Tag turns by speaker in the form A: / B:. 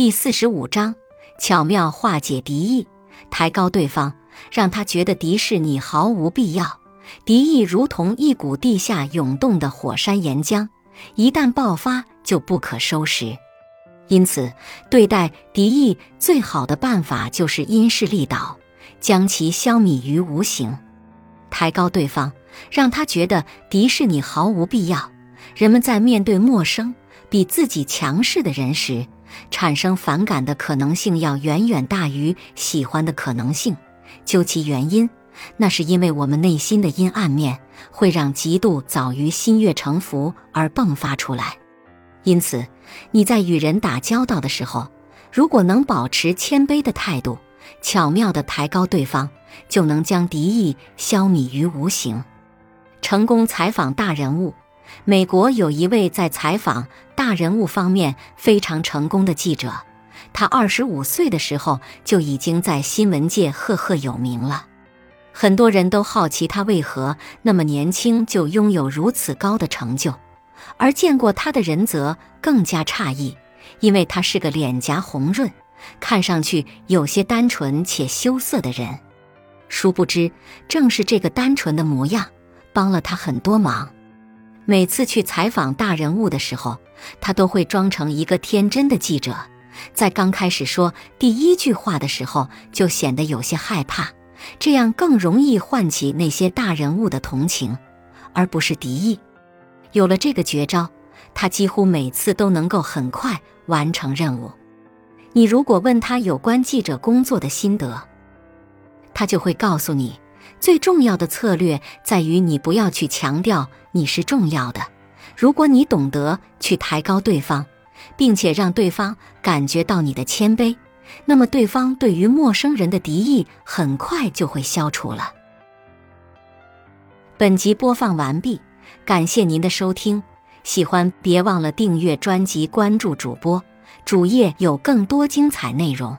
A: 第四十五章，巧妙化解敌意，抬高对方，让他觉得敌视你毫无必要。敌意如同一股地下涌动的火山岩浆，一旦爆发就不可收拾。因此，对待敌意最好的办法就是因势利导，将其消弭于无形。抬高对方，让他觉得敌视你毫无必要。人们在面对陌生、比自己强势的人时，产生反感的可能性要远远大于喜欢的可能性。究其原因，那是因为我们内心的阴暗面会让嫉妒早于心悦诚服而迸发出来。因此，你在与人打交道的时候，如果能保持谦卑的态度，巧妙地抬高对方，就能将敌意消弭于无形。成功采访大人物。美国有一位在采访大人物方面非常成功的记者，他二十五岁的时候就已经在新闻界赫赫有名了。很多人都好奇他为何那么年轻就拥有如此高的成就，而见过他的人则更加诧异，因为他是个脸颊红润、看上去有些单纯且羞涩的人。殊不知，正是这个单纯的模样帮了他很多忙。每次去采访大人物的时候，他都会装成一个天真的记者，在刚开始说第一句话的时候就显得有些害怕，这样更容易唤起那些大人物的同情，而不是敌意。有了这个绝招，他几乎每次都能够很快完成任务。你如果问他有关记者工作的心得，他就会告诉你。最重要的策略在于你不要去强调你是重要的。如果你懂得去抬高对方，并且让对方感觉到你的谦卑，那么对方对于陌生人的敌意很快就会消除了。本集播放完毕，感谢您的收听。喜欢别忘了订阅专辑、关注主播，主页有更多精彩内容。